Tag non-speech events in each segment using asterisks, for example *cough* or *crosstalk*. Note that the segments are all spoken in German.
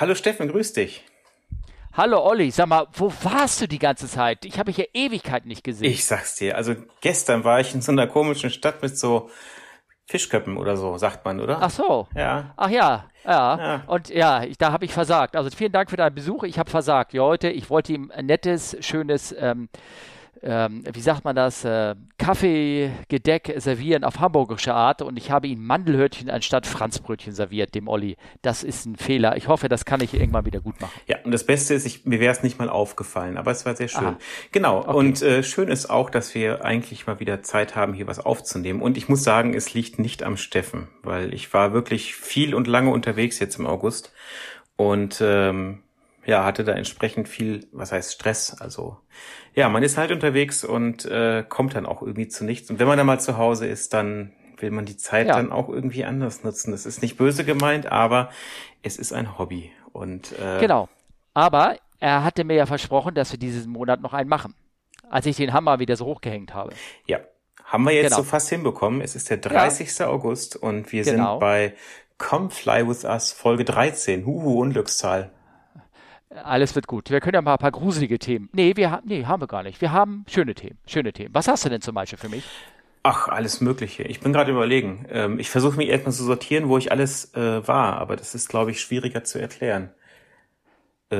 Hallo Steffen, grüß dich. Hallo Olli, sag mal, wo warst du die ganze Zeit? Ich habe dich ja Ewigkeit nicht gesehen. Ich sag's dir, also gestern war ich in so einer komischen Stadt mit so Fischköppen oder so, sagt man, oder? Ach so. Ja. Ach ja, ja. Ja. Und ja, ich, da habe ich versagt. Also vielen Dank für deinen Besuch. Ich habe versagt. Ja, heute, ich wollte ihm ein nettes, schönes, ähm, ähm, wie sagt man das, äh, Kaffeegedeck servieren auf hamburgische Art und ich habe ihm Mandelhörtchen anstatt Franzbrötchen serviert, dem Olli. Das ist ein Fehler. Ich hoffe, das kann ich irgendwann wieder gut machen. Ja, und das Beste ist, ich, mir wäre es nicht mal aufgefallen, aber es war sehr schön. Aha. Genau, Okay. und äh, schön ist auch, dass wir eigentlich mal wieder Zeit haben, hier was aufzunehmen. Und ich muss sagen, es liegt nicht am Steffen, weil ich war wirklich viel und lange unterwegs jetzt im August und ähm, ja, hatte da entsprechend viel, was heißt Stress. Also ja, man ist halt unterwegs und äh, kommt dann auch irgendwie zu nichts. Und wenn man dann mal zu Hause ist, dann will man die Zeit Ja. dann auch irgendwie anders nutzen. Das ist nicht böse gemeint, aber es ist ein Hobby. Und äh, Genau. Aber er hatte mir ja versprochen, dass wir diesen Monat noch einen machen. Als ich den Hammer wieder so hochgehängt habe. Ja, haben wir jetzt Genau. so fast hinbekommen. Es ist der 30. August und wir Genau. sind bei Come Fly With Us Folge 13. Huhu, Unglückszahl. Alles wird gut. Wir können ja mal ein paar gruselige Themen. Nee, wir haben, nee, haben wir gar nicht. Wir haben schöne Themen. Schöne Themen. Was hast du denn zum Beispiel für mich? Ach, alles Mögliche. Ich bin gerade überlegen. Ähm, ich versuche mich erstmal zu sortieren, wo ich alles äh, war, aber das ist, glaube ich, schwieriger zu erklären. Äh,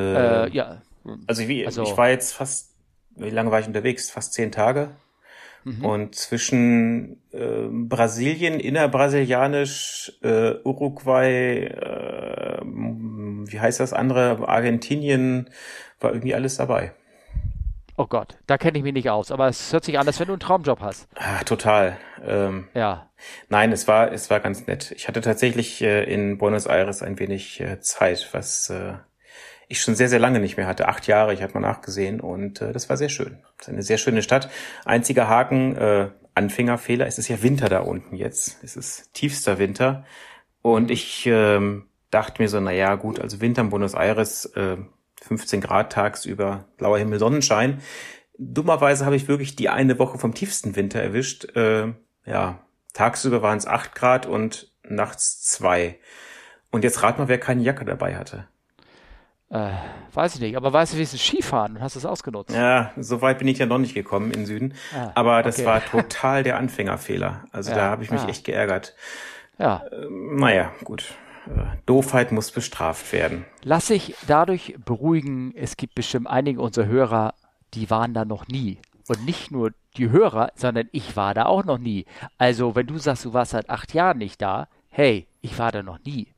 Äh, ja. Also, wie, also- ich war jetzt fast, wie lange war ich unterwegs? Fast zehn Tage. Mhm. Und zwischen äh, Brasilien, innerbrasilianisch, äh, Uruguay, äh, wie heißt das andere, Argentinien, war irgendwie alles dabei. Oh Gott, da kenne ich mich nicht aus. Aber es hört sich an, als wenn du einen Traumjob hast. Ah, total. Ähm, Ja. nein, es war, es war ganz nett. Ich hatte tatsächlich äh, in Buenos Aires ein wenig äh, Zeit, was äh, ich schon sehr, sehr lange nicht mehr hatte. Acht Jahre, ich hatte mal nachgesehen und äh, das war sehr schön. Es ist eine sehr schöne Stadt. Einziger Haken, äh, Anfängerfehler, es ist ja Winter da unten jetzt. Es ist tiefster Winter. Und ich ähm, dachte mir so, na ja, gut, also Winter in Buenos Aires, äh, 15 Grad tagsüber, blauer Himmel, Sonnenschein. Dummerweise habe ich wirklich die eine Woche vom tiefsten Winter erwischt. Äh, ja, tagsüber waren es 8 Grad und nachts zwei. Und jetzt rat mal, wer keine Jacke dabei hatte. Äh, weiß ich nicht. Aber weißt du, wie es ist Skifahren und hast es ausgenutzt? Ja, so weit bin ich ja noch nicht gekommen im Süden. Ah, Aber das okay. war *laughs* total der Anfängerfehler. Also Ja, da habe ich mich ah. echt geärgert. Ja. Naja, gut. Äh, Doofheit muss bestraft werden. Lass sich dadurch beruhigen, es gibt bestimmt einige unserer Hörer, die waren da noch nie. Und nicht nur die Hörer, sondern ich war da auch noch nie. Also, wenn du sagst, du warst seit acht Jahren nicht da, hey, ich war da noch nie.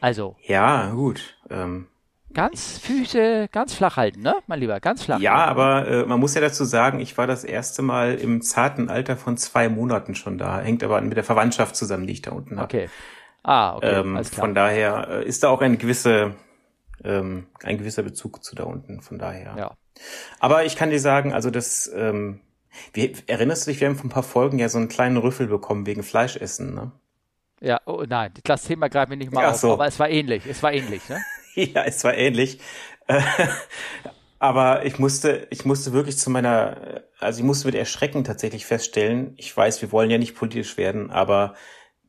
Also, Ja, gut. Ähm, ganz Füße ganz flach halten, ne, mein Lieber, ganz flach. ja, aber äh, man muss ja dazu sagen, ich war das erste Mal im zarten Alter von zwei Monaten schon da. Hängt aber mit der Verwandtschaft zusammen, die ich da unten habe. Okay. Ah, okay, Ähm, alles klar. von daher äh, ist da auch ein gewisse, ähm, ein gewisser Bezug zu da unten. Von daher. Ja. Aber ich kann dir sagen, also das, ähm, wie, erinnerst du dich, wir haben vor ein paar Folgen ja so einen kleinen Rüffel bekommen wegen Fleischessen, ne? Ja, oh, nein, das Thema greifen wir nicht mal Ach auf, so. aber es war ähnlich, es war ähnlich, ne? *laughs* Ja, es war ähnlich. Äh, *laughs* Aber ich musste, ich musste wirklich zu meiner, also ich musste mit Erschrecken tatsächlich feststellen, ich weiß, wir wollen ja nicht politisch werden, aber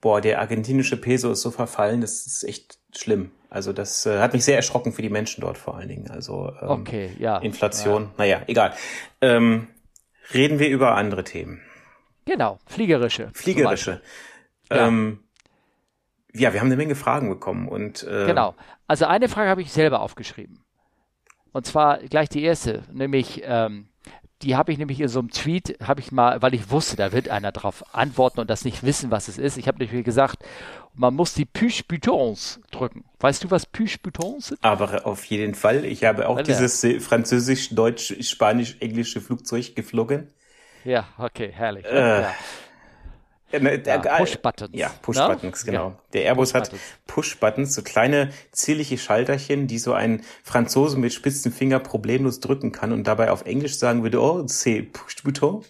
boah, der argentinische Peso ist so verfallen, das ist echt schlimm. Also das äh, hat mich sehr erschrocken für die Menschen dort vor allen Dingen. Also ähm, Okay, ja. Inflation, naja, egal. Ähm, reden wir über andere Themen. Genau, fliegerische. Fliegerische. Ja. Ähm, ja, wir haben eine Menge Fragen bekommen und äh, Genau. Also eine Frage habe ich selber aufgeschrieben. Und zwar gleich die erste, nämlich ähm, die habe ich nämlich in so einem Tweet, habe ich mal, weil ich wusste, da wird einer drauf antworten und das nicht wissen, was es ist. Ich habe nämlich gesagt, man muss die Push-Butons drücken. Weißt du, was Push-Butons sind? Aber auf jeden Fall. Ich habe auch Warte. dieses äh, französisch, deutsch, spanisch, englische Flugzeug geflogen. Ja, okay, herrlich. Äh, ja. Ja, ne, Ja, der- Push-Buttons, Ja, ne? Push-Buttons, genau. Ja, Der Airbus hat Push-Buttons. Push-Buttons, so kleine zierliche Schalterchen, die so ein Franzose mit spitzen Finger problemlos drücken kann und dabei auf Englisch sagen würde, oh, c'est Push-Button.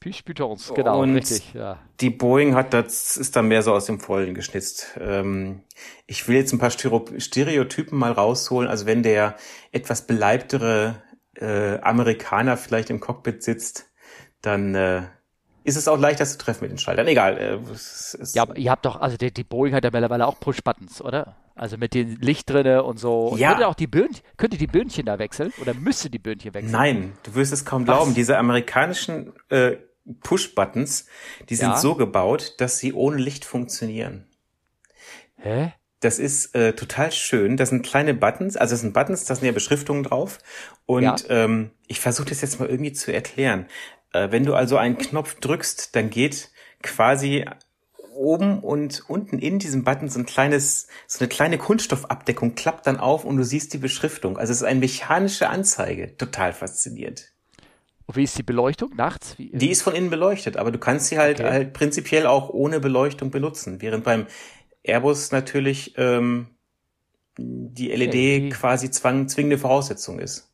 Push-Butons, genau, Und richtig. Ja. Die Boeing hat das ist dann mehr so aus dem Vollen geschnitzt. Ähm, ich will jetzt ein paar Stereo- Stereotypen mal rausholen. Also wenn der etwas beleibtere äh, Amerikaner vielleicht im Cockpit sitzt, dann äh, ist es auch leichter zu treffen mit den Schaltern. Egal. Äh, es, es, ja, aber ihr habt doch, also die, die Boeing hat ja mittlerweile auch Push-Buttons, oder? Also mit dem Licht drinne und so. Ja. Könnte auch die Birnchen, könnte die Birnchen da wechseln? Oder müsste die Birnchen wechseln? Nein, du wirst es kaum Was? glauben. Diese amerikanischen äh, Push-Buttons, die sind Ja. so gebaut, dass sie ohne Licht funktionieren. Hä? Das ist äh, total schön. Das sind kleine Buttons, also das sind Buttons, da sind ja Beschriftungen drauf. Und Ja. ähm, ich versuche das jetzt mal irgendwie zu erklären. Äh, wenn du also einen Knopf drückst, dann geht quasi oben und unten in diesem Button so ein kleines, so eine kleine Kunststoffabdeckung klappt dann auf und du siehst die Beschriftung. Also es ist eine mechanische Anzeige. Total faszinierend. Und wie ist die Beleuchtung nachts? Wie, Die ist von innen beleuchtet, aber du kannst sie halt, Okay. halt prinzipiell auch ohne Beleuchtung benutzen, während beim Airbus natürlich ähm, die LED die- quasi zwang, zwingende Voraussetzung ist.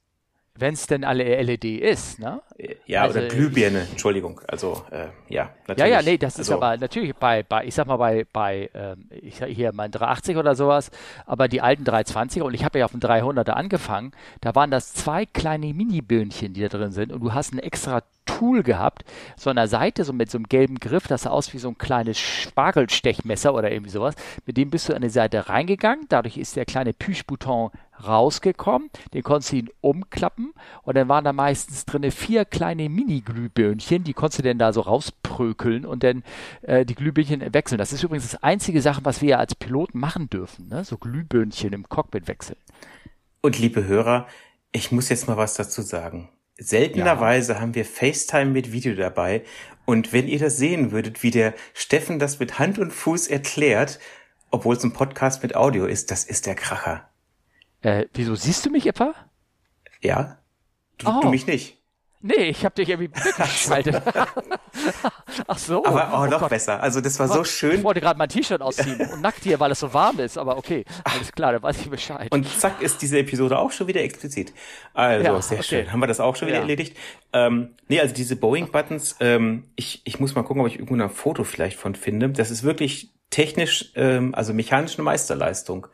Wenn es denn alle LED ist, ne? Ja, Also oder Glühbirne, Entschuldigung. Also, äh, ja, natürlich. Ja, ja, nee, das ist also, aber natürlich bei, bei, ich sag mal, bei, bei ähm, ich sag hier mein 380 oder sowas, aber die alten 320er und ich habe ja auf dem 300er angefangen, da waren das zwei kleine Mini-Birnchen, die da drin sind und du hast ein extra Tool gehabt, so an der Seite, so mit so einem gelben Griff, das sah aus wie so ein kleines Spargelstechmesser oder irgendwie sowas. Mit dem bist du an die Seite reingegangen, dadurch ist der kleine Push-Bouton rausgekommen, den konntest du ihn umklappen und dann waren da meistens drinne vier kleine Mini-Glühbirnchen, die konntest du dann da so rausprökeln und dann äh, die Glühbirnchen wechseln. Das ist übrigens das einzige Sache, was wir ja als Piloten machen dürfen, ne? so Glühbirnchen im Cockpit wechseln. Und liebe Hörer, ich muss jetzt mal was dazu sagen. Seltenerweise haben wir FaceTime mit Video dabei. Und wenn ihr das sehen würdet, wie der Steffen das mit Hand und Fuß erklärt, obwohl es ein Podcast mit Audio ist, das ist der Kracher. Äh, wieso siehst du mich etwa? Ja? Du, Oh. du mich nicht. Nee, ich habe dich irgendwie weggeschaltet. *laughs* *laughs* Ach so. Aber oh, noch Gott. besser. Also das war Oh, so Ich schön. wollte gerade mein T-Shirt ausziehen und nackt hier, weil es so warm ist. Aber okay, alles klar, da weiß ich Bescheid. Und zack ist diese Episode auch schon wieder explizit. Also Ja, sehr okay. schön. Haben wir das auch schon wieder Ja. erledigt? Ähm, nee, also diese Boeing-Buttons, ähm, ich, ich muss mal gucken, ob ich irgendwo ein Foto vielleicht von finde. Das ist wirklich technisch, ähm, also mechanisch eine Meisterleistung.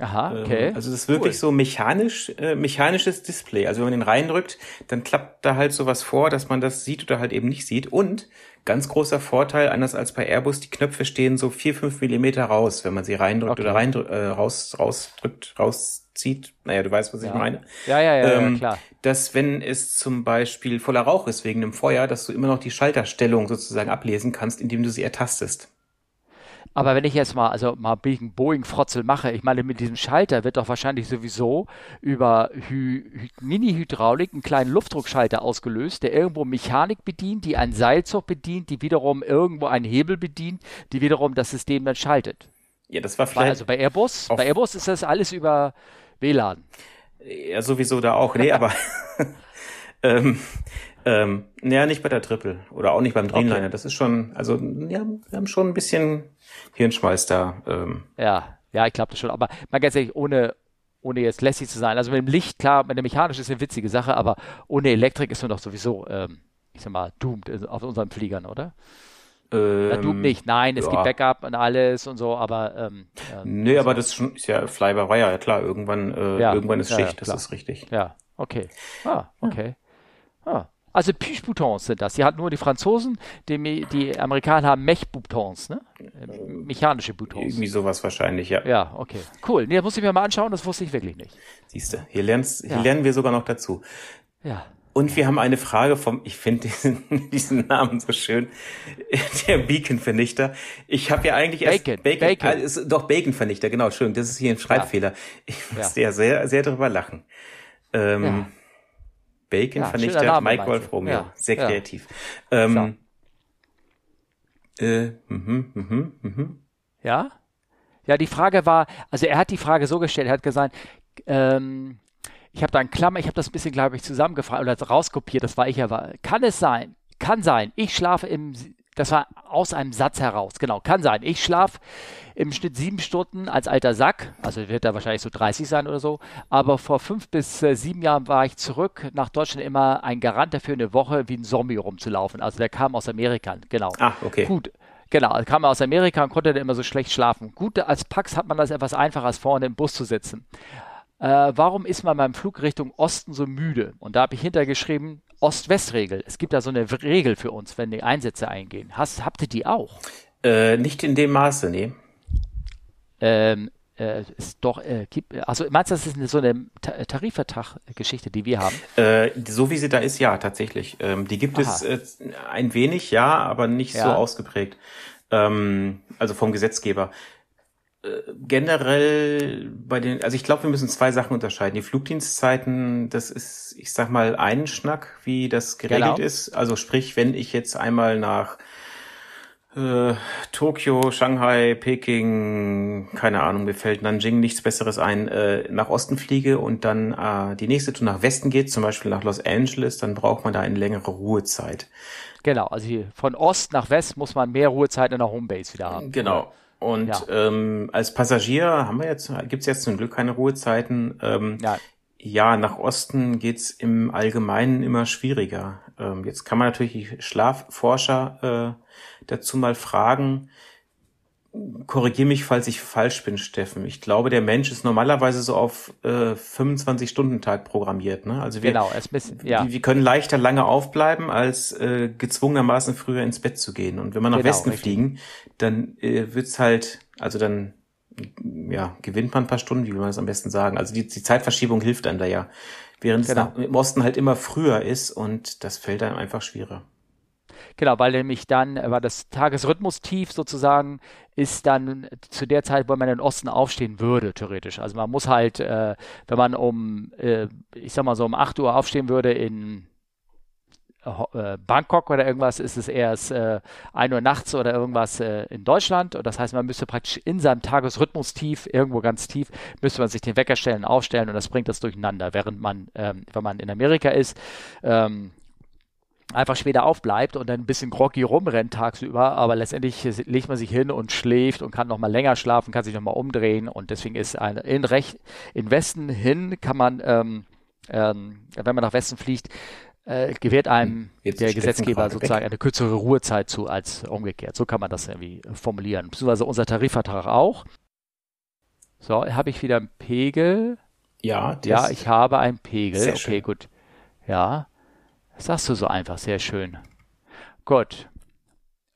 Aha, Ähm, okay. Also das ist wirklich Cool. so mechanisch, äh, mechanisches Display. Also wenn man den reindrückt, dann klappt da halt sowas vor, dass man das sieht oder halt eben nicht sieht. Und ganz großer Vorteil, anders als bei Airbus, die Knöpfe stehen so vier, fünf Millimeter raus, wenn man sie reindrückt Okay. oder reindrückt, äh, raus, rausdrückt, rauszieht. Naja, du weißt, was ich Ja. meine. Ja, ja, ja, Ähm, ja, klar. Dass wenn es zum Beispiel voller Rauch ist wegen einem Feuer, dass du immer noch die Schalterstellung sozusagen ablesen kannst, indem du sie ertastest. Aber wenn ich jetzt mal, also mal einen Boeing-Frotzel mache, ich meine, mit diesem Schalter wird doch wahrscheinlich sowieso über Hy Hy Mini-Hydraulik einen kleinen Luftdruckschalter ausgelöst, der irgendwo Mechanik bedient, die einen Seilzug bedient, die wiederum irgendwo einen Hebel bedient, die wiederum das System dann schaltet. Ja, das war vielleicht also bei Airbus, bei Airbus ist das alles über WLAN. Ja, sowieso da auch. Nee, aber *laughs* *laughs* ähm, ähm, ja, nicht bei der Triple oder auch nicht beim Dreamliner. Okay. Das ist schon, also ja, wir haben schon ein bisschen Hirnschmalz da. Ähm, Ja, ja, ich glaube das schon. Aber mal ganz ehrlich, ohne, ohne jetzt lässig zu sein. Also mit dem Licht, klar, mit dem mechanisch ist eine witzige Sache, aber ohne Elektrik ist man doch sowieso, ähm, ich sag mal, doomed auf unseren Fliegern, oder? ähm, Na, doomed nicht. Nein, es ja. gibt Backup und alles und so, aber ähm, ähm, Nee, aber das ist schon, ist ja Fly by Wire, ja klar, irgendwann, äh, Ja, irgendwann ist ja, ja, Schicht, das ist richtig. ja, okay. Ah, okay. Ah. Also Push-Boutons sind das. Die hatten nur die Franzosen, die, die Amerikaner haben Mech-Boutons, ne? Äh, Mechanische Boutons. Irgendwie sowas wahrscheinlich, ja. Ja, okay. Cool. Nee, das muss ich mir mal anschauen, das wusste ich wirklich nicht. Siehst du, hier, lernst, hier Ja. lernen wir sogar noch dazu. Ja. Und wir haben eine Frage vom, ich finde diesen, *laughs* diesen Namen so schön, der Beacon-Vernichter. Ich habe ja eigentlich erst Bacon, Bacon, Bacon. Ah, ist doch Bacon-Vernichter, genau, schön. Das ist hier ein Schreibfehler. Ich musste ja, sehr, sehr drüber lachen. Ähm, Ja. Bacon-Vernichter, schöner Name, Mike Wolf? Romeo. Ja, Sehr ja. kreativ. Ähm, äh, mhm, mhm, mhm. Ja? Ja, die Frage war, also er hat die Frage so gestellt, er hat gesagt, ähm, ich habe da einen Klammer, ich habe das ein bisschen, glaube ich, zusammengefragt oder rauskopiert, das war ich ja, war, kann es sein, kann sein, ich schlafe im, das war aus einem Satz heraus, genau, kann sein, ich schlafe im Schnitt sieben Stunden als alter Sack, also wird er wahrscheinlich so 30 sein oder so, aber vor fünf bis äh, sieben Jahren war ich zurück nach Deutschland immer ein Garant dafür, eine Woche wie ein Zombie rumzulaufen, also der kam aus Amerika, genau. Ah, okay. Gut. Genau, er kam aus Amerika und konnte dann immer so schlecht schlafen. Gut, als Pax hat man das etwas einfacher, als vorne im Bus zu sitzen. Äh, warum ist man beim Flug Richtung Osten so müde? Und da habe ich hintergeschrieben, Ost-West-Regel. Es gibt da so eine Regel für uns, wenn die Einsätze eingehen. Hast, habt ihr die auch? Äh, nicht in dem Maße, nee. Ähm, äh, ist doch, äh, gibt, also meinst du, das ist eine, so eine Tarifvertrag-Geschichte, die wir haben? Äh, so wie sie da ist, ja, tatsächlich. Ähm, die gibt Aha. es äh, ein wenig, ja, aber nicht ja. so ausgeprägt. Ähm, also vom Gesetzgeber. Äh, generell bei den, also ich glaube, wir müssen zwei Sachen unterscheiden. Die Flugdienstzeiten, das ist, ich sag mal, ein Schnack, wie das geregelt genau. ist. Also sprich, wenn ich jetzt einmal nach äh, Tokio, Shanghai, Peking, keine Ahnung, mir fällt Nanjing nichts Besseres ein, äh, nach Osten fliege und dann äh, die nächste Tour nach Westen geht, zum Beispiel nach Los Angeles, dann braucht man da eine längere Ruhezeit. Genau, also von Ost nach West muss man mehr Ruhezeit in der Homebase wieder haben. Genau. Und ja. ähm, als Passagier haben wir jetzt, gibt's jetzt zum Glück keine Ruhezeiten. Ähm, ja. ja, nach Osten geht's im Allgemeinen immer schwieriger. Ähm, jetzt kann man natürlich die Schlafforscher äh, dazu mal fragen, korrigier mich, falls ich falsch bin, Steffen. Ich glaube, der Mensch ist normalerweise so auf äh, 25-Stunden-Tag programmiert. Ne? Also wir, genau, es müssen, ja. wir, wir können leichter lange aufbleiben, als äh, gezwungenermaßen früher ins Bett zu gehen. Und wenn wir nach genau, Westen richtig. fliegen, dann äh, wird's halt, also dann ja, gewinnt man ein paar Stunden, wie will man das am besten sagen. Also die, die Zeitverschiebung hilft einem da ja. Während genau. es im Osten halt immer früher ist und das fällt einem einfach schwerer. Genau, weil nämlich dann, äh, war das Tagesrhythmus-Tief sozusagen, ist dann zu der Zeit, wo man in den Osten aufstehen würde, theoretisch. Also man muss halt, äh, wenn man um, äh, ich sag mal so um 8 Uhr aufstehen würde in äh, Bangkok oder irgendwas, ist es erst äh, 1 Uhr nachts oder irgendwas äh, in Deutschland. Und das heißt, man müsste praktisch in seinem Tagesrhythmus tief, irgendwo ganz tief, müsste man sich den Wecker stellen, aufstellen und das bringt das durcheinander. Während man, ähm, wenn man in Amerika ist, ähm, einfach später aufbleibt und dann ein bisschen groggy rumrennt tagsüber, aber letztendlich legt man sich hin und schläft und kann nochmal länger schlafen, kann sich nochmal umdrehen und deswegen ist ein, in, Recht, in Westen hin kann man, ähm, ähm, wenn man nach Westen fliegt, äh, gewährt einem hm, Jetzt der Gesetzgeber sozusagen weg. eine kürzere Ruhezeit zu als umgekehrt. So kann man das irgendwie formulieren. Beziehungsweise unser Tarifvertrag auch. So, habe ich wieder einen Pegel? Ja, ja, ich habe einen Pegel. okay, schön. gut. Ja. Das sagst du so einfach, sehr schön. Gut.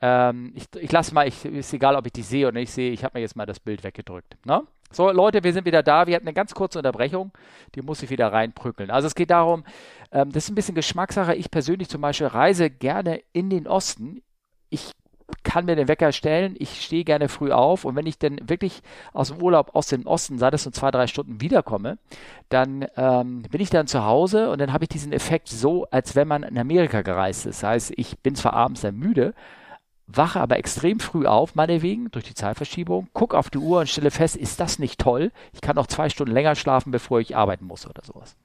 Ähm, ich, ich lasse mal, ich, ist egal, ob ich dich sehe oder nicht sehe, ich habe mir jetzt mal das Bild weggedrückt. Ne? So, Leute, wir sind wieder da. Wir hatten eine ganz kurze Unterbrechung, die muss ich wieder reinprügeln. Also es geht darum, ähm, das ist ein bisschen Geschmackssache. Ich persönlich zum Beispiel reise gerne in den Osten. Ich kann mir den Wecker stellen, ich stehe gerne früh auf und wenn ich dann wirklich aus dem Urlaub aus dem Osten, sei das nur zwei, drei Stunden wiederkomme, dann ähm, bin ich dann zu Hause und dann habe ich diesen Effekt so, als wenn man in Amerika gereist ist. Das heißt, ich bin zwar abends sehr müde, wache aber extrem früh auf, meinetwegen, durch die Zeitverschiebung, gucke auf die Uhr und stelle fest, ist das nicht toll? Ich kann noch zwei Stunden länger schlafen, bevor ich arbeiten muss oder sowas.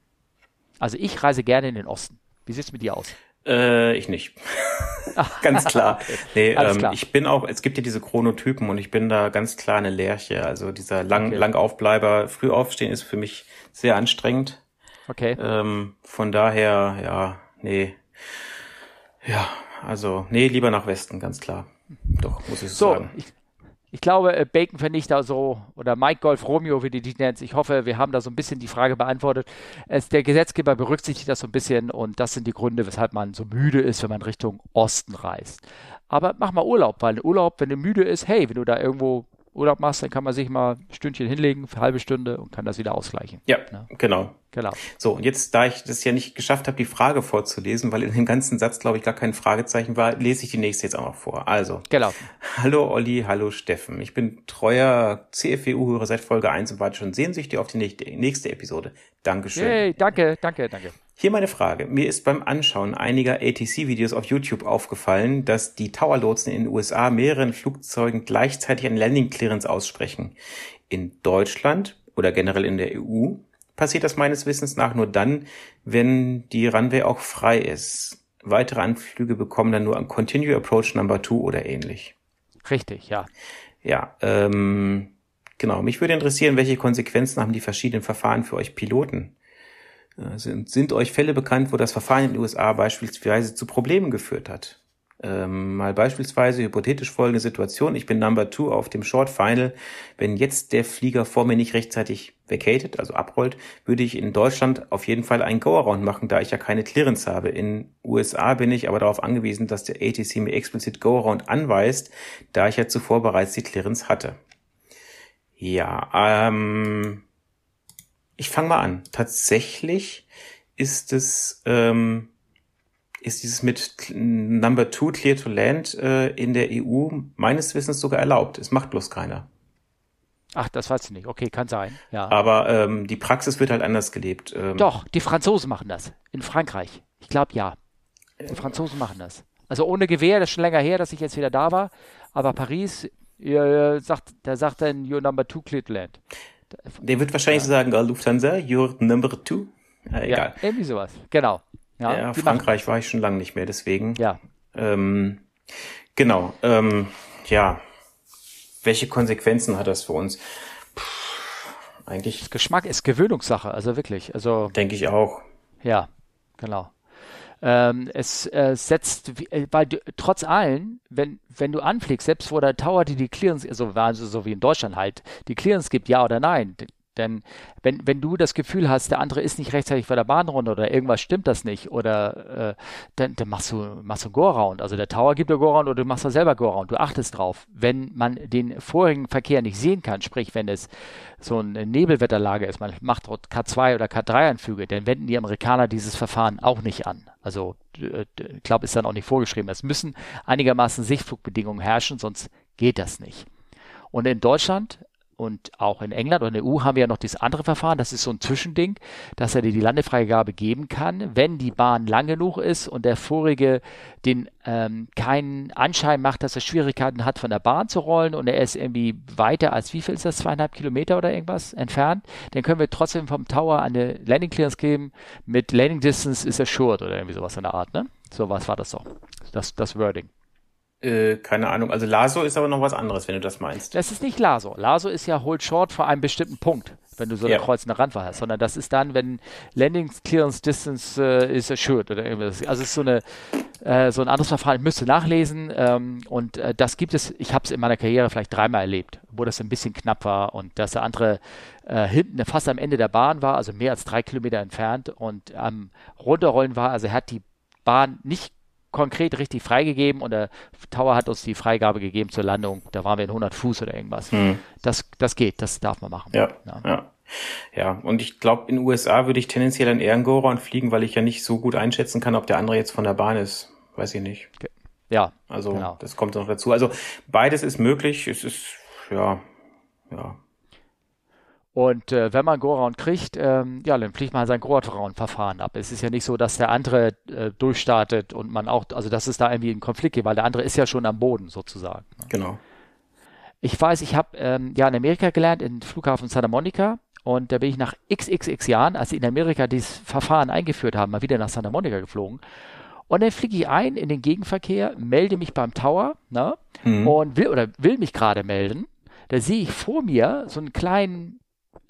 Also ich reise gerne in den Osten. Wie sieht es mit dir aus? Äh, ich nicht. *laughs* ganz klar. *laughs* Nee, ähm, klar. ich bin auch, es gibt ja diese Chronotypen und ich bin da ganz klar eine Lerche. Also dieser lang, okay. lang Aufbleiber, früh aufstehen ist für mich sehr anstrengend. Okay. Ähm, von daher, ja, nee. Ja, also, nee, lieber nach Westen, ganz klar. Doch, muss ich so, so sagen. Ich, ich glaube, äh, Bacon Vernichter so oder Mike Golf Romeo, wie die die nennt. Ich hoffe, wir haben da so ein bisschen die Frage beantwortet. Es, der Gesetzgeber berücksichtigt das so ein bisschen und das sind die Gründe, weshalb man so müde ist, wenn man Richtung Osten reist. Aber mach mal Urlaub, weil Urlaub, wenn du müde ist, hey, wenn du da irgendwo Urlaub machst, dann kann man sich mal ein Stündchen hinlegen eine halbe Stunde und kann das wieder ausgleichen. Ja, ja. genau. Genau. So, und jetzt, da ich das ja nicht geschafft habe, die Frage vorzulesen, weil in dem ganzen Satz, glaube ich, gar kein Fragezeichen war, lese ich die nächste jetzt auch noch vor. Also. Genau. Hallo Olli, hallo Steffen. Ich bin treuer CFWU-Hörer seit Folge 1 und warte schon sehnsüchtig auf die nächste Episode. Dankeschön. Hey, danke, danke, danke. Hier meine Frage. Mir ist beim Anschauen einiger ATC-Videos auf YouTube aufgefallen, dass die Tower-Lotsen in den USA mehreren Flugzeugen gleichzeitig ein Landing Clearance aussprechen. In Deutschland oder generell in der EU passiert das meines Wissens nach nur dann, wenn die Runway auch frei ist. Weitere Anflüge bekommen dann nur ein Continue Approach Number 2 oder ähnlich. Richtig, ja. Ja, ähm, genau. Mich würde interessieren, welche Konsequenzen haben die verschiedenen Verfahren für euch Piloten? Äh, sind, sind euch Fälle bekannt, wo das Verfahren in den USA beispielsweise zu Problemen geführt hat? Ähm, mal beispielsweise hypothetisch folgende Situation. Ich bin Number Two auf dem Short Final. Wenn jetzt der Flieger vor mir nicht rechtzeitig vacated, also abrollt, würde ich in Deutschland auf jeden Fall einen Go-Around machen, da ich ja keine Clearance habe. In USA bin ich aber darauf angewiesen, dass der ATC mir explizit Go-Around anweist, da ich ja zuvor bereits die Clearance hatte. Ja, ähm, ich fange mal an. Tatsächlich ist es ähm, ist dieses mit Number Two Clear to Land äh, in der EU meines Wissens sogar erlaubt. Es macht bloß keiner. Ach, das weiß ich nicht. Okay, kann sein. Ja. Aber ähm, die Praxis wird halt anders gelebt. Ähm, Doch, die Franzosen machen das. In Frankreich. Ich glaube ja. Die Franzosen machen das. Also ohne Gewehr, das ist schon länger her, dass ich jetzt wieder da war. Aber Paris, äh, sagt, der sagt dann, you're number two clear to land. Der wird wahrscheinlich ja. sagen, Lufthansa, you're number two. Äh, egal. Ja, irgendwie sowas. Genau. Ja, ja Frankreich machen. war ich schon lange nicht mehr, deswegen. Ja. Ähm, genau. Ähm, ja. Welche Konsequenzen hat das für uns? Puh, eigentlich. Das Geschmack ist Gewöhnungssache, also wirklich. Also. Denke ich auch. Ja, genau. Ähm, es äh, setzt, äh, weil du, trotz allem, wenn, wenn du anfliegst, selbst wo der Tower die die Clearance, also, also so wie in Deutschland halt, die Clearance gibt, ja oder nein, denn wenn, wenn du das Gefühl hast, der andere ist nicht rechtzeitig vor der Bahnrunde oder irgendwas stimmt das nicht oder äh, dann, dann machst du, machst du Go-Round. Also der Tower gibt dir Go-Round oder du machst da selber Go-Round. Du achtest drauf. Wenn man den vorigen Verkehr nicht sehen kann, sprich wenn es so eine Nebelwetterlage ist, man macht dort K2 oder K3-Anflüge, dann wenden die Amerikaner dieses Verfahren auch nicht an. Also ich glaube, ist dann auch nicht vorgeschrieben. Es müssen einigermaßen Sichtflugbedingungen herrschen, sonst geht das nicht. Und in Deutschland und auch in England und in der EU haben wir ja noch dieses andere Verfahren, das ist so ein Zwischending, dass er dir die Landefreigabe geben kann, wenn die Bahn lang genug ist und der vorige den ähm, keinen Anschein macht, dass er Schwierigkeiten hat, von der Bahn zu rollen und er ist irgendwie weiter als wie viel ist das, zweieinhalb Kilometer oder irgendwas entfernt, dann können wir trotzdem vom Tower eine Landing Clearance geben mit Landing Distance is assured oder irgendwie sowas in der Art, ne? So was war das so. Das, das Wording. Äh, keine Ahnung. Also Laso ist aber noch was anderes, wenn du das meinst. Das ist nicht Laso. Laso ist ja Hold Short vor einem bestimmten Punkt, wenn du so eine ja. kreuzende Randwahl hast, sondern das ist dann, wenn Landing Clearance Distance äh, is assured oder irgendwas. Also es ist so eine äh, so ein anderes Verfahren. Ich müsste nachlesen ähm, und äh, das gibt es. Ich habe es in meiner Karriere vielleicht dreimal erlebt, wo das ein bisschen knapp war und dass der andere äh, hinten fast am Ende der Bahn war, also mehr als drei Kilometer entfernt und am Runterrollen war. Also er hat die Bahn nicht konkret richtig freigegeben und der Tower hat uns die Freigabe gegeben zur Landung. Da waren wir in 100 Fuß oder irgendwas. Hm. Das, das geht, das darf man machen. Ja, ja. ja. ja. und ich glaube, in den USA würde ich tendenziell dann eher einen Go-Round fliegen, weil ich ja nicht so gut einschätzen kann, ob der andere jetzt von der Bahn ist. Weiß ich nicht. Okay. Ja. Also, genau. das kommt noch dazu. Also, beides ist möglich. Es ist, ja, ja, und äh, wenn man Go-Round kriegt, ähm, ja, dann fliegt man sein Go-Round-Verfahren ab. Es ist ja nicht so, dass der andere äh, durchstartet und man auch, also dass es da irgendwie einen Konflikt gibt, weil der andere ist ja schon am Boden sozusagen. Genau. Ich weiß, ich habe ähm, ja in Amerika gelernt, im Flughafen Santa Monica. Und da bin ich nach xxx Jahren, als sie in Amerika dieses Verfahren eingeführt haben, mal wieder nach Santa Monica geflogen. Und dann fliege ich ein in den Gegenverkehr, melde mich beim Tower ne, mhm. und will oder will mich gerade melden. Da sehe ich vor mir so einen kleinen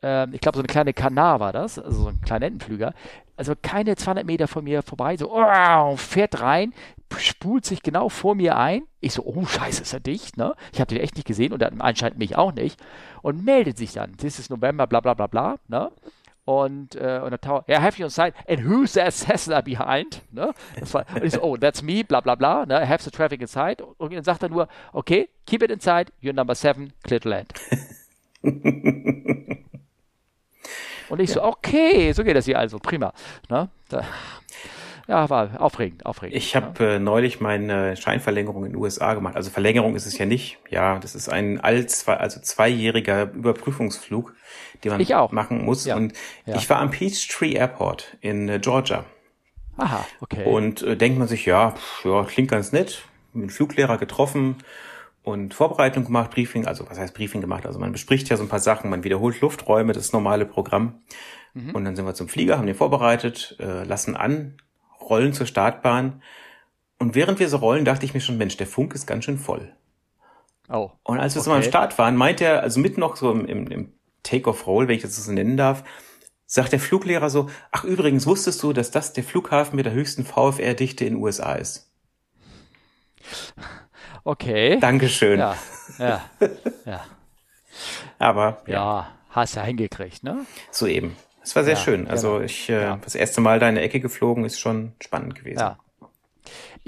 ähm, ich glaube, so eine kleine Kanar war das, also so ein kleiner Entenflüger, also keine 200 Meter von mir vorbei, so oh, fährt rein, spult sich genau vor mir ein. Ich so, oh Scheiße, ist er dicht, ne? Ich habe den echt nicht gesehen und anscheinend mich auch nicht. Und meldet sich dann, this is November, bla bla bla bla, ne? Und, äh, und der Tower, yeah, have you on site? And who's the Cessna behind? Ne? Das war, und ich so, oh, that's me, bla bla bla, ne? Have the traffic inside. Und dann sagt er nur, okay, keep it inside, you're number seven, clear to land. *laughs* Und ich ja. so, okay, so geht das hier also, prima. Ne? Da, ja, war aufregend, aufregend. Ich habe ja. äh, neulich meine Scheinverlängerung in den USA gemacht. Also Verlängerung ist es ja nicht. Ja, das ist ein all zwei, also zweijähriger Überprüfungsflug, den man machen muss. Ja. Und ja. ich war am Peachtree Airport in äh, Georgia. Aha, okay. Und äh, denkt man sich, ja, pff, ja, klingt ganz nett. Mit Fluglehrer getroffen und Vorbereitung gemacht, Briefing, also was heißt Briefing gemacht? Also man bespricht ja so ein paar Sachen, man wiederholt Lufträume, das normale Programm. Mhm. Und dann sind wir zum Flieger, haben den vorbereitet, äh, lassen an, rollen zur Startbahn. Und während wir so rollen, dachte ich mir schon, Mensch, der Funk ist ganz schön voll. Oh. Und als wir okay. so am Start waren, meint er, also mitten noch so im, im Take-off-Roll, wenn ich das so nennen darf, sagt der Fluglehrer so, ach übrigens, wusstest du, dass das der Flughafen mit der höchsten VFR-Dichte in den USA ist? Okay. Dankeschön. Ja, ja, ja. Aber ja. ja, hast ja hingekriegt, ne? So eben. Es war sehr ja, schön. Also genau. ich äh, ja. das erste Mal da in der Ecke geflogen ist schon spannend gewesen. Ja.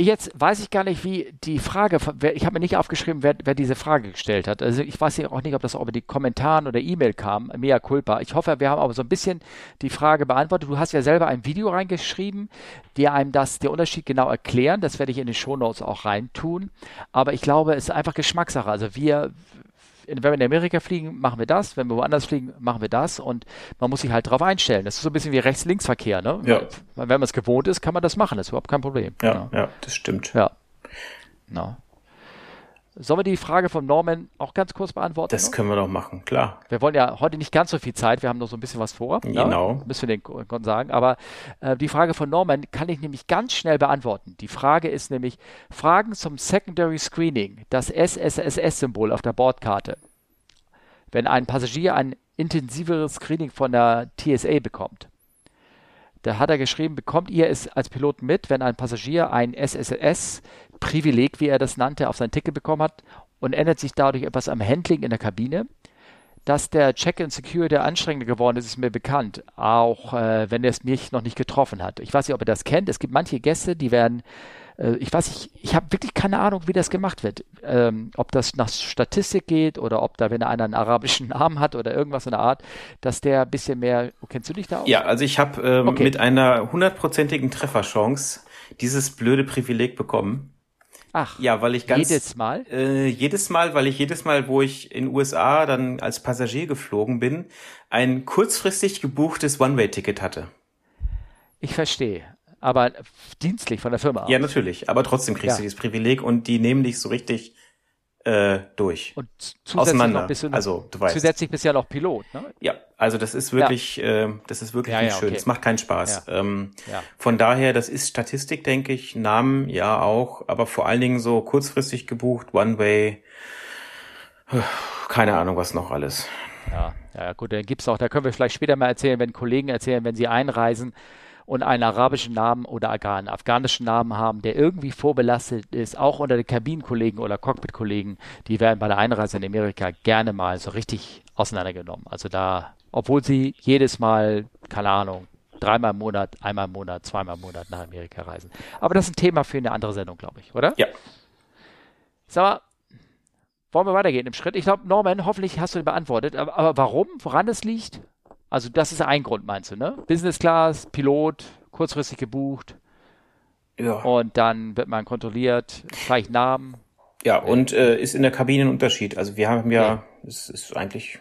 Jetzt weiß ich gar nicht, wie die Frage, ich habe mir nicht aufgeschrieben, wer, wer, diese Frage gestellt hat. Also ich weiß ja auch nicht, ob das auch über die Kommentaren oder E-Mail kam, mea culpa. Ich hoffe, wir haben aber so ein bisschen die Frage beantwortet. Du hast ja selber ein Video reingeschrieben, die einem das, der Unterschied genau erklären. Das werde ich in den Shownotes auch reintun. Aber ich glaube, es ist einfach Geschmackssache. Also wir, wenn wir in Amerika fliegen, machen wir das, wenn wir woanders fliegen, machen wir das und man muss sich halt darauf einstellen. Das ist so ein bisschen wie Rechts-Links-Verkehr, ne? Ja. Wenn man es gewohnt ist, kann man das machen, das ist überhaupt kein Problem. Ja, ja, ja das stimmt. Ja. No. Sollen wir die Frage von Norman auch ganz kurz beantworten? Das noch? können wir doch machen, klar. Wir wollen ja heute nicht ganz so viel Zeit, wir haben noch so ein bisschen was vor. Ne? Genau. Ne? Müssen wir den sagen. Aber äh, die Frage von Norman kann ich nämlich ganz schnell beantworten. Die Frage ist nämlich Fragen zum Secondary Screening, das SSSS-Symbol auf der Bordkarte. Wenn ein Passagier ein intensiveres Screening von der TSA bekommt. Da hat er geschrieben, bekommt ihr es als Pilot mit, wenn ein Passagier ein SSS-Privileg, wie er das nannte, auf sein Ticket bekommen hat und ändert sich dadurch etwas am Handling in der Kabine? Dass der Check-in Security anstrengender geworden ist, ist mir bekannt, auch äh, wenn er es mich noch nicht getroffen hat. Ich weiß nicht, ob ihr das kennt. Es gibt manche Gäste, die werden äh, ich weiß nicht, ich habe wirklich keine Ahnung, wie das gemacht wird. Ähm, ob das nach Statistik geht oder ob da, wenn einer einen arabischen *laughs* Namen hat oder irgendwas in der Art, dass der ein bisschen mehr, kennst du dich da auch? Ja, also ich habe ähm, okay. mit einer hundertprozentigen Trefferchance dieses blöde Privileg bekommen. Ach, ja, weil ich ganz jedes Mal? Äh, jedes Mal, weil ich jedes Mal, wo ich in USA dann als Passagier geflogen bin, ein kurzfristig gebuchtes One-Way-Ticket hatte. Ich verstehe aber dienstlich von der Firma aus. Ja, natürlich, aber trotzdem kriegst ja. du dieses Privileg und die nehmen dich so richtig äh, durch. Und bist du, also, du weißt. Zusätzlich bist ja noch Pilot, ne? Ja, also das ist wirklich, ja. äh, das ist wirklich ja, nicht schön. Es okay. macht keinen Spaß. Ähm, von daher, das ist Statistik, denke ich. Namen, ja auch, aber vor allen Dingen so kurzfristig gebucht, One-Way, keine Ahnung, was noch alles. Ja, ja gut, dann gibt's auch, da können wir vielleicht später mal erzählen, wenn Kollegen erzählen, wenn sie einreisen, und einen arabischen Namen oder gar einen afghanischen Namen haben, der irgendwie vorbelastet ist, auch unter den Kabinenkollegen oder Cockpitkollegen, die werden bei der Einreise in Amerika gerne mal so richtig auseinandergenommen. Also da, obwohl sie jedes Mal, keine Ahnung, dreimal im Monat, einmal im Monat, zweimal im Monat nach Amerika reisen. Aber das ist ein Thema für eine andere Sendung, glaube ich, oder? Ja. Sag mal, wollen wir weitergehen im Schritt? Ich glaube, Norman, hoffentlich hast du ihn beantwortet. Aber, aber warum, woran es liegt? Also das ist ein Grund, meinst du, ne? Business Class, Pilot, kurzfristig gebucht. Ja. Und dann wird man kontrolliert, gleich Namen. Ja, und äh, ist in der Kabine ein Unterschied. Also wir haben ja, es ist eigentlich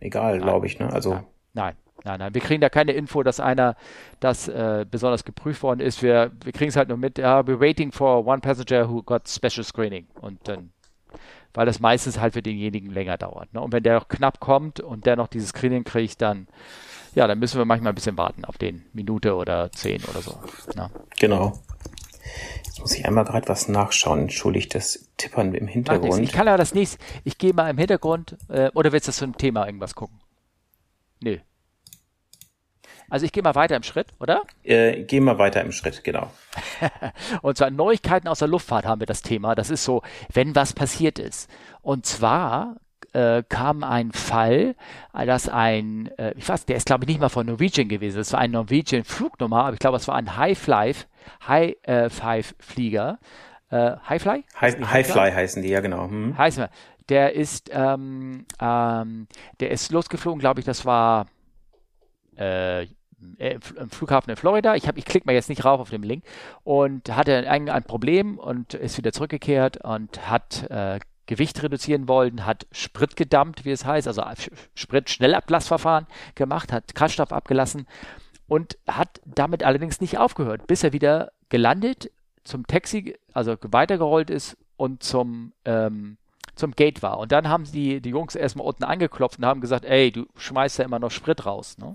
egal, glaube ich, ne? Also. Nein. Nein, nein, wir kriegen da keine Info, dass einer das äh, besonders geprüft worden ist. Wir, wir kriegen es halt nur mit, ja, we're waiting for one passenger who got special screening. Und dann weil das meistens halt für denjenigen länger dauert. Ne? Und wenn der noch knapp kommt und der noch dieses Screening kriegt, dann ja, dann müssen wir manchmal ein bisschen warten auf den Minute oder zehn oder so. Ne? Genau. Jetzt muss ich einmal gerade was nachschauen. Entschuldigt das Tippern im Hintergrund. Ich kann aber das nächste. Ich gehe mal im Hintergrund. Äh, oder willst du zum Thema irgendwas gucken? Nö. Also ich gehe mal weiter im Schritt, oder? Äh, geh mal weiter im Schritt, genau. *laughs* und zwar Neuigkeiten aus der Luftfahrt haben wir das Thema. Das ist so, wenn was passiert ist. Und zwar äh, kam ein Fall, dass ein, äh, ich weiß, der ist glaube ich nicht mal von Norwegian gewesen, das war ein Norwegian Flugnummer, aber ich glaube, es war ein High-Fly, High-Five-Flieger. Äh, Highfly? High, Highfly heißen die, ja genau. Hm. Heißen wir. Der ist, ähm, ähm, der ist losgeflogen, glaube ich, das war äh, äh, im Flughafen in Florida. Ich, ich klicke mal jetzt nicht rauf auf den Link und hatte ein, ein Problem und ist wieder zurückgekehrt und hat äh, Gewicht reduzieren wollen, hat Sprit gedammt, wie es heißt, also Sprit-Schnellablassverfahren gemacht, hat Kraftstoff abgelassen und hat damit allerdings nicht aufgehört, bis er wieder gelandet, zum Taxi, also weitergerollt ist und zum ähm, zum Gate war. Und dann haben die, die Jungs erstmal unten angeklopft und haben gesagt, ey, du schmeißt ja immer noch Sprit raus. Ne?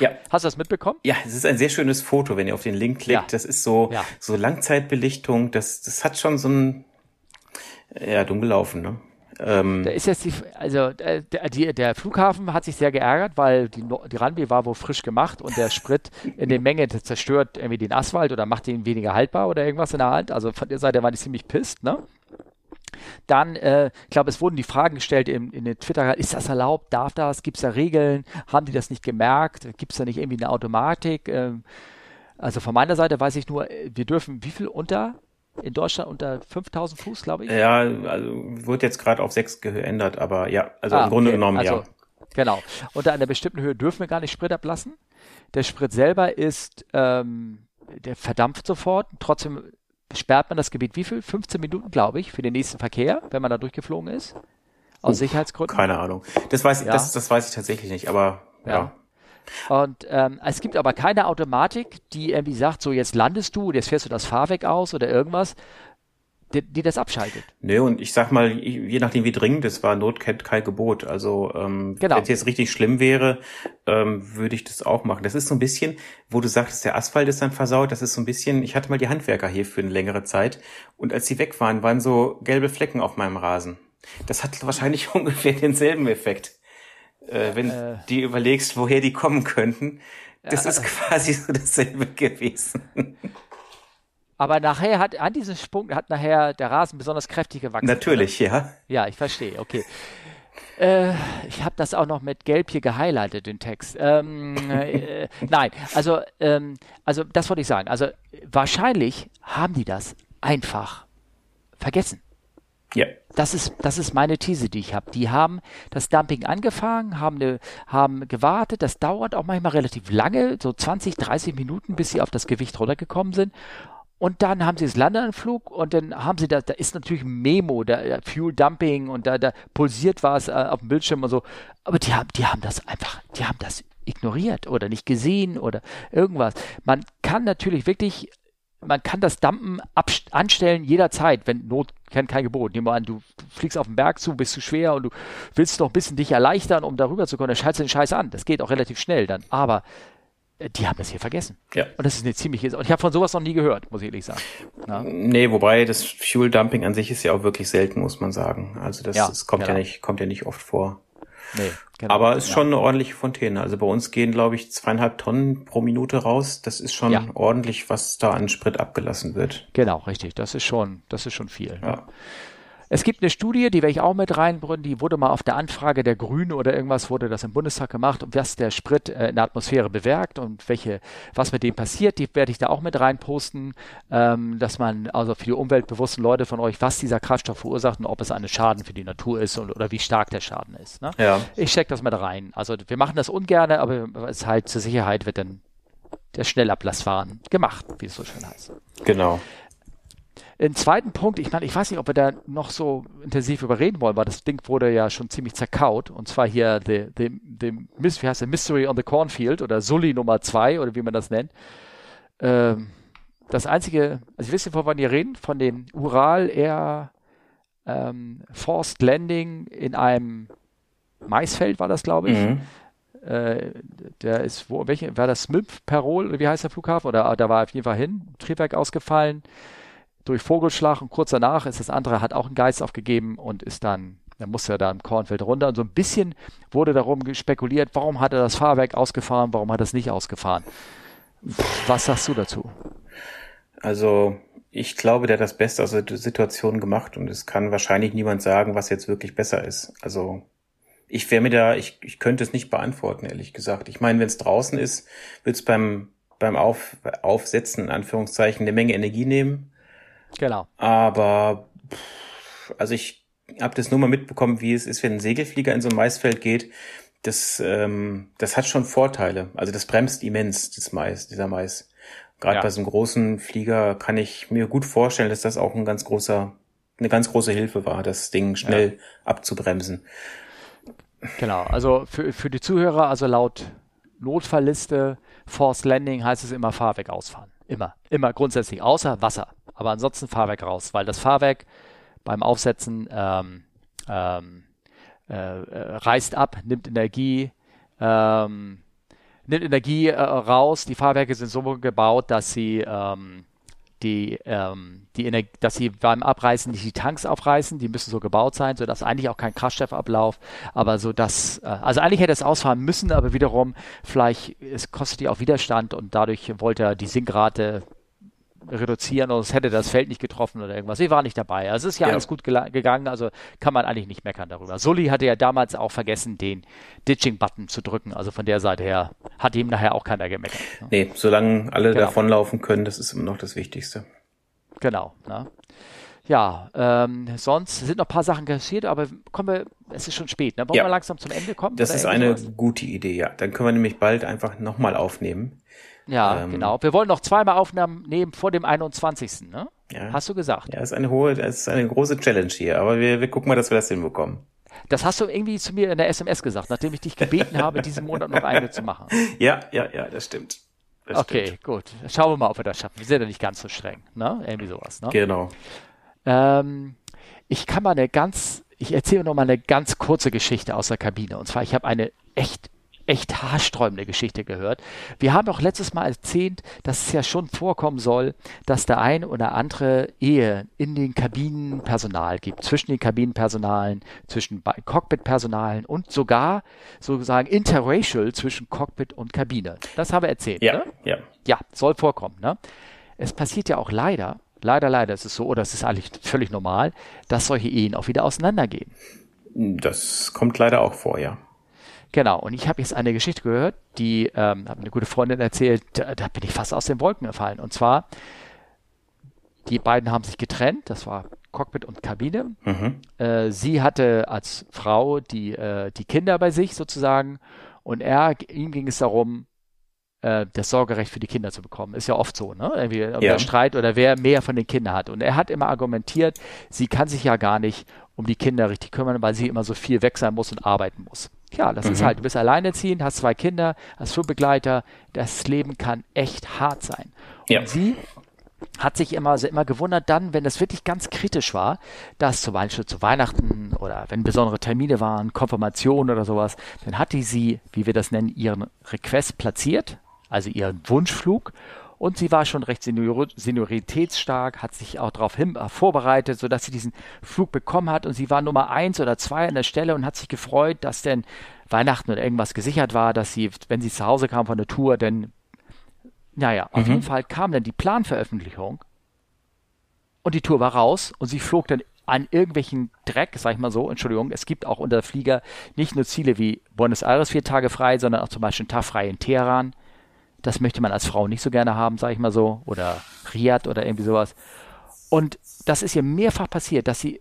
Ja. *laughs* Hast du das mitbekommen? Ja, es ist ein sehr schönes Foto, wenn ihr auf den Link klickt. Ja. Das ist so, ja. so Langzeitbelichtung. Das, das hat schon so ein, ja, dumm gelaufen, ne? Ähm, da ist jetzt die, also äh, der, die, der Flughafen hat sich sehr geärgert, weil die, die Runway war wohl frisch gemacht und der Sprit in der *laughs* Menge zerstört irgendwie den Asphalt oder macht ihn weniger haltbar oder irgendwas in der Hand. Also von der Seite waren die ziemlich pisst, ne? Dann, äh, ich glaube, es wurden die Fragen gestellt in, in den Twitter, ist das erlaubt, darf das, gibt es da Regeln, haben die das nicht gemerkt, gibt es da nicht irgendwie eine Automatik? Ähm, Also von meiner Seite weiß ich nur, wir dürfen wie viel unter in Deutschland unter 5000 Fuß, glaube ich? Ja, also wird jetzt gerade auf 6 geändert, aber ja, also ah, im Grunde okay. genommen also, ja. Genau. Unter einer bestimmten Höhe dürfen wir gar nicht Sprit ablassen. Der Sprit selber ist, ähm, der verdampft sofort. Trotzdem sperrt man das Gebiet wie viel? 15 Minuten, glaube ich, für den nächsten Verkehr, wenn man da durchgeflogen ist. Aus uh, Sicherheitsgründen. Keine Ahnung. Das weiß, ja. das, das weiß ich tatsächlich nicht, aber ja. ja. Und ähm, es gibt aber keine Automatik, die irgendwie sagt, so jetzt landest du, jetzt fährst du das Fahrwerk aus oder irgendwas, die, die das abschaltet. Nee, und ich sag mal, je nachdem wie dringend es war, Not kennt kein Gebot. Also ähm, genau. wenn es jetzt richtig schlimm wäre, ähm, würde ich das auch machen. Das ist so ein bisschen, wo du sagtest, der Asphalt ist dann versaut, das ist so ein bisschen, ich hatte mal die Handwerker hier für eine längere Zeit und als sie weg waren, waren so gelbe Flecken auf meinem Rasen. Das hat *laughs* wahrscheinlich *laughs* ungefähr denselben Effekt äh, wenn äh, die überlegst, woher die kommen könnten. Das ja, ist *laughs* quasi so dasselbe gewesen. Aber nachher hat, an diesem Sprung hat nachher der Rasen besonders kräftig gewachsen. Natürlich, oder? ja. Ja, ich verstehe, okay. Äh, ich habe das auch noch mit Gelb hier gehighlightet, den Text. Ähm, äh, *laughs* nein, also, ähm, also das wollte ich sagen. Also wahrscheinlich haben die das einfach vergessen. Ja. Das ist, das ist meine These, die ich habe. Die haben das Dumping angefangen, haben, eine, haben gewartet. Das dauert auch manchmal relativ lange, so 20, 30 Minuten, bis sie auf das Gewicht runtergekommen sind. Und dann haben sie das Landeanflug und dann haben sie da, da ist natürlich ein Memo, da Fuel Dumping und da, da pulsiert was äh, auf dem Bildschirm und so. Aber die haben, die haben das einfach, die haben das ignoriert oder nicht gesehen oder irgendwas. Man kann natürlich wirklich man kann das Dumpen anstellen jederzeit, wenn Not kennt kein Gebot. Nehmen wir an, du fliegst auf den Berg zu, bist zu schwer und du willst noch ein bisschen dich erleichtern, um darüber zu kommen, dann schaltest du den Scheiß an. Das geht auch relativ schnell dann. Aber die haben das hier vergessen. Ja. Und das ist eine ziemliche. Und ich habe von sowas noch nie gehört, muss ich ehrlich sagen. Na? Nee, wobei das Fuel Dumping an sich ist ja auch wirklich selten, muss man sagen. Also das, ja, das kommt genau. ja nicht, kommt ja nicht oft vor. Nee, genau, Aber ist genau. schon eine ordentliche Fontäne. Also bei uns gehen, glaube ich, zweieinhalb Tonnen pro Minute raus. Das ist schon ja. ordentlich, was da an Sprit abgelassen wird. Genau, richtig. Das ist schon, das ist schon viel. Ja. Es gibt eine Studie, die werde ich auch mit reinbringen, die wurde mal auf der Anfrage der Grünen oder irgendwas wurde das im Bundestag gemacht, was der Sprit äh, in der Atmosphäre bewirkt und welche, was mit dem passiert, die werde ich da auch mit reinposten, ähm, dass man also für die umweltbewussten Leute von euch, was dieser Kraftstoff verursacht und ob es einen Schaden für die Natur ist und, oder wie stark der Schaden ist. Ne? Ja. Ich check das mit rein. Also wir machen das ungern, aber es halt zur Sicherheit wird dann der Schnellablassfahren gemacht, wie es so schön heißt. Genau. Ein zweiten Punkt, ich meine, ich weiß nicht, ob wir da noch so intensiv überreden wollen, weil das Ding wurde ja schon ziemlich zerkaut. Und zwar hier the, the, the, wie heißt der, Mystery on the Cornfield oder Sully Nummer 2 oder wie man das nennt. Ähm, das einzige, also ich weiß nicht, wovon ihr reden, von den Ural Air ähm, Forced Landing in einem Maisfeld war das, glaube ich. Mhm. Äh, der ist, wo, welche, war das Smith Perol, oder wie heißt der Flughafen? Oder da war auf jeden Fall hin, Triebwerk ausgefallen durch Vogelschlag und kurz danach ist das andere, hat auch einen Geist aufgegeben und ist dann, dann musste er da im Kornfeld runter. Und so ein bisschen wurde darum spekuliert, warum hat er das Fahrwerk ausgefahren, warum hat er es nicht ausgefahren. Was sagst du dazu? Also, ich glaube, der hat das Beste aus der Situation gemacht und es kann wahrscheinlich niemand sagen, was jetzt wirklich besser ist. Also, ich wäre mir da, ich, ich könnte es nicht beantworten, ehrlich gesagt. Ich meine, wenn es draußen ist, wird es beim, beim Auf, Aufsetzen, in Anführungszeichen, eine Menge Energie nehmen. Genau. Aber also ich habe das nur mal mitbekommen, wie es ist, wenn ein Segelflieger in so ein Maisfeld geht. Das, ähm, das hat schon Vorteile. Also das bremst immens, das Mais, dieser Mais. Gerade ja. bei so einem großen Flieger kann ich mir gut vorstellen, dass das auch ein ganz großer, eine ganz große Hilfe war, das Ding schnell ja. abzubremsen. Genau, also für, für die Zuhörer, also laut Notfallliste, Force Landing heißt es immer Fahrwerk ausfahren. Immer, immer grundsätzlich, außer Wasser. Aber ansonsten Fahrwerk raus, weil das Fahrwerk beim Aufsetzen ähm, ähm, äh, äh, reißt ab, nimmt Energie, ähm, nimmt Energie äh, raus. Die Fahrwerke sind so gebaut, dass sie ähm, die, ähm, die Energie, dass sie beim Abreißen nicht die Tanks aufreißen, die müssen so gebaut sein, sodass eigentlich auch kein Kraftstoffablauf, aber so dass, äh, also eigentlich hätte es ausfahren müssen, aber wiederum vielleicht, es kostet die auch Widerstand und dadurch wollte er die Sinkrate reduzieren, sonst hätte das Feld nicht getroffen oder irgendwas. Sie war nicht dabei. Also es ist ja, ja. alles gut gegangen, also kann man eigentlich nicht meckern darüber. Sully hatte ja damals auch vergessen, den Ditching-Button zu drücken. Also von der Seite her hat ihm nachher auch keiner gemeckert. Ne? Nee, solange alle genau. davonlaufen können, das ist immer noch das Wichtigste. Genau. Ne? Ja, ähm, sonst sind noch ein paar Sachen passiert, aber kommen wir, es ist schon spät, ne? Wollen ja. wir langsam zum Ende kommen? Das ist eine was? gute Idee, ja. Dann können wir nämlich bald einfach nochmal aufnehmen. Ja, ähm, genau. Wir wollen noch zweimal Aufnahmen nehmen vor dem 21. Ne? Ja. Hast du gesagt? Ja, ist eine hohe, das ist eine große Challenge hier, aber wir, wir gucken mal, dass wir das hinbekommen. Das hast du irgendwie zu mir in der SMS gesagt, nachdem ich dich gebeten habe, diesen Monat noch eine zu machen. *laughs* Ja, ja, ja, das stimmt. Das okay, stimmt. gut. Schauen wir mal, ob wir das schaffen. Wir sind ja nicht ganz so streng, ne? Irgendwie sowas, ne? Genau. Ähm, ich kann mal eine ganz, ich erzähle noch mal eine ganz kurze Geschichte aus der Kabine. Und zwar, ich habe eine echt echt haarsträubende Geschichte gehört. Wir haben doch letztes Mal erzählt, dass es ja schon vorkommen soll, dass der ein oder andere Ehe in den Kabinenpersonal gibt, zwischen den Kabinenpersonalen, zwischen Cockpitpersonalen und sogar sozusagen interracial zwischen Cockpit und Kabine. Das haben wir erzählt. Ja, ne? ja. ja, soll vorkommen. Ne? Es passiert ja auch leider, leider, leider ist es so, oder es ist eigentlich völlig normal, dass solche Ehen auch wieder auseinandergehen. Das kommt leider auch vor, ja. Genau, und ich habe jetzt eine Geschichte gehört, die ähm, hat eine gute Freundin erzählt, da, da bin ich fast aus den Wolken gefallen. Und zwar, die beiden haben sich getrennt, das war Cockpit und Kabine. Mhm. Äh, sie hatte als Frau die, äh, die Kinder bei sich sozusagen und er, ihm ging es darum, äh, das Sorgerecht für die Kinder zu bekommen. Ist ja oft so, ne? Irgendwie ja. Streit oder wer mehr von den Kindern hat. Und er hat immer argumentiert, sie kann sich ja gar nicht um die Kinder richtig kümmern, weil sie immer so viel weg sein muss und arbeiten muss. Ja, das mhm. ist halt, du bist alleinerziehend, hast zwei Kinder, hast Flugbegleiter, das Leben kann echt hart sein. Ja. Und sie hat sich immer, also immer gewundert dann, wenn es wirklich ganz kritisch war, dass zum Beispiel zu Weihnachten oder wenn besondere Termine waren, Konfirmation oder sowas, dann hatte sie, wie wir das nennen, ihren Request platziert, also ihren Wunschflug und sie war schon recht senior senioritätsstark, hat sich auch darauf hin, äh, vorbereitet, sodass sie diesen Flug bekommen hat. Und sie war Nummer eins oder zwei an der Stelle und hat sich gefreut, dass denn Weihnachten oder irgendwas gesichert war, dass sie, wenn sie zu Hause kam von der Tour, denn naja, auf mhm. jeden Fall kam dann die Planveröffentlichung. Und die Tour war raus und sie flog dann an irgendwelchen Dreck, sag ich mal so, Entschuldigung, es gibt auch unter Flieger nicht nur Ziele wie Buenos Aires vier Tage frei, sondern auch zum Beispiel einen Tag frei in Teheran, das möchte man als Frau nicht so gerne haben, sage ich mal so. Oder Riyadh oder irgendwie sowas. Und das ist ihr mehrfach passiert, dass sie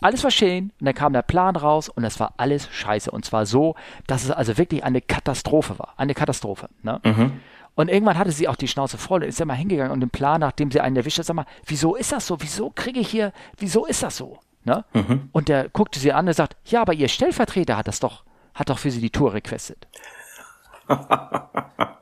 alles war schön und dann kam der Plan raus und es war alles scheiße. Und zwar so, dass es also wirklich eine Katastrophe war. Eine Katastrophe. Ne? Mhm. Und irgendwann hatte sie auch die Schnauze voll und ist ja mal hingegangen und den Plan, nachdem sie einen erwischt hat, sag mal, wieso ist das so? Wieso kriege ich hier, wieso ist das so? Ne? Mhm. Und der guckte sie an und sagt, ja, aber ihr Stellvertreter hat das doch, hat doch für sie die Tour requestet. *laughs*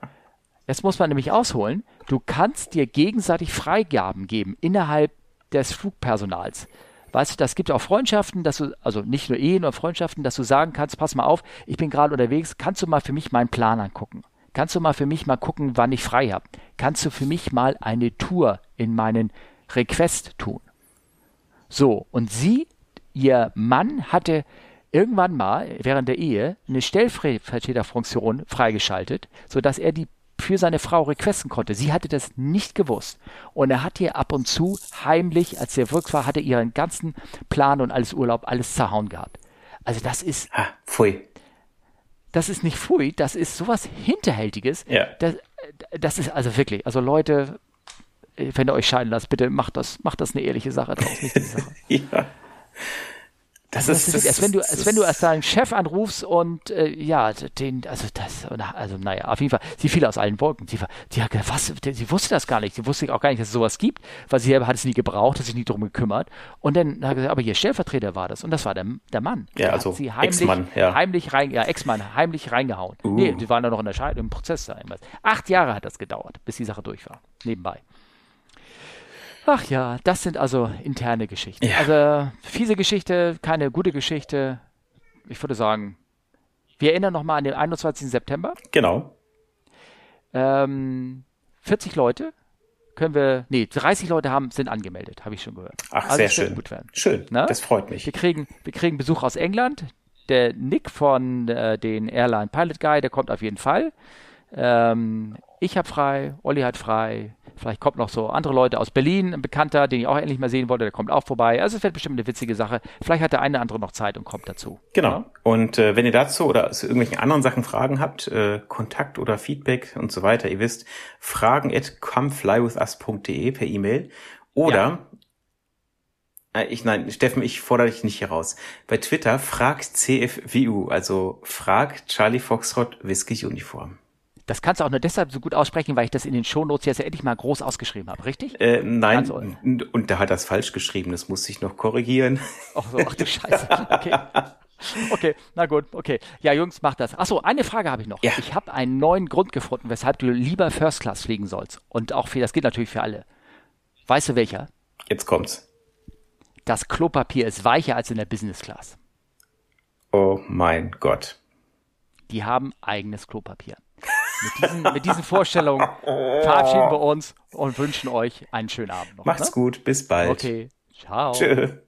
Jetzt muss man nämlich ausholen, du kannst dir gegenseitig Freigaben geben innerhalb des Flugpersonals. Weißt du, das gibt auch Freundschaften, dass du, also nicht nur Ehen oder Freundschaften, dass du sagen kannst, pass mal auf, ich bin gerade unterwegs, kannst du mal für mich meinen Plan angucken? Kannst du mal für mich mal gucken, wann ich frei habe? Kannst du für mich mal eine Tour in meinen Request tun? So, und sie, ihr Mann hatte irgendwann mal während der Ehe eine Stellvertreterfunktion freigeschaltet, sodass er die für seine Frau requesten konnte. Sie hatte das nicht gewusst. Und er hat ihr ab und zu heimlich, als er wirkt war, hatte ihren ganzen Plan und alles Urlaub, alles zerhauen gehabt. Also das ist. Ha, pfui. Das ist nicht pfui, das ist sowas Hinterhältiges. Ja. Das, das ist also wirklich, also Leute, wenn ihr euch scheiden lasst, bitte macht das, macht das eine ehrliche Sache draus, nicht die Sache. *laughs* ja. Das, also ist, das ist, als wenn du, als wenn du als deinen Chef anrufst und äh, ja, den, also das, also naja, auf jeden Fall, sie fiel aus allen Wolken. Sie, die hat was, sie wusste das gar nicht, sie wusste auch gar nicht, dass es sowas gibt, weil sie selber hat es nie gebraucht, hat sich nie darum gekümmert. Und dann hat gesagt, aber ihr Stellvertreter war das und das war der, der Mann. Ja, also sie heimlich, Ex-Mann, ja. heimlich rein, ja, Ex-Mann, heimlich reingehauen. Uh. Nee, die waren da noch in der Scheidung, im Prozess da. Acht Jahre hat das gedauert, bis die Sache durch war, nebenbei. Ach ja, das sind also interne Geschichten. Ja. Also fiese Geschichte, keine gute Geschichte. Ich würde sagen, wir erinnern nochmal an den 21. September. Genau. Ähm, 40 Leute können wir, nee, 30 Leute haben, sind angemeldet, habe ich schon gehört. Ach, also sehr schön. Gut werden. Schön, Na? das freut mich. Wir kriegen, wir kriegen Besuch aus England. Der Nick von äh, den Airline Pilot Guy, der kommt auf jeden Fall. Ähm, ich habe frei, Olli hat frei, Vielleicht kommt noch so andere Leute aus Berlin, ein Bekannter, den ich auch endlich mal sehen wollte, der kommt auch vorbei. Also es wird bestimmt eine witzige Sache. Vielleicht hat der eine oder andere noch Zeit und kommt dazu. Genau. Ja? Und äh, wenn ihr dazu oder zu irgendwelchen anderen Sachen Fragen habt, äh, Kontakt oder Feedback und so weiter, ihr wisst, fragen at comeflywithus.de per E-Mail oder ja. Äh, ich, nein, Steffen, ich fordere dich nicht hier raus. Bei Twitter fragt CFWU, also fragt Charlie Foxtrot Whisky Uniform. Das kannst du auch nur deshalb so gut aussprechen, weil ich das in den Shownotes jetzt endlich mal groß ausgeschrieben habe, richtig? Äh, nein, also, und da hat das falsch geschrieben, das muss ich noch korrigieren. Ach so, ach du Scheiße. Okay. Okay, na gut, okay. Ja, Jungs, mach das. Achso, eine Frage habe ich noch. Ja. Ich habe einen neuen Grund gefunden, weshalb du lieber First Class fliegen sollst. Und auch für, das geht natürlich für alle. Weißt du welcher? Jetzt kommt's. Das Klopapier ist weicher als in der Business Class. Oh mein Gott. Die haben eigenes Klopapier. Mit diesen, mit diesen Vorstellungen verabschieden wir uns und wünschen euch einen schönen Abend noch. Macht's ne? gut, bis bald. Okay, ciao. Tschö.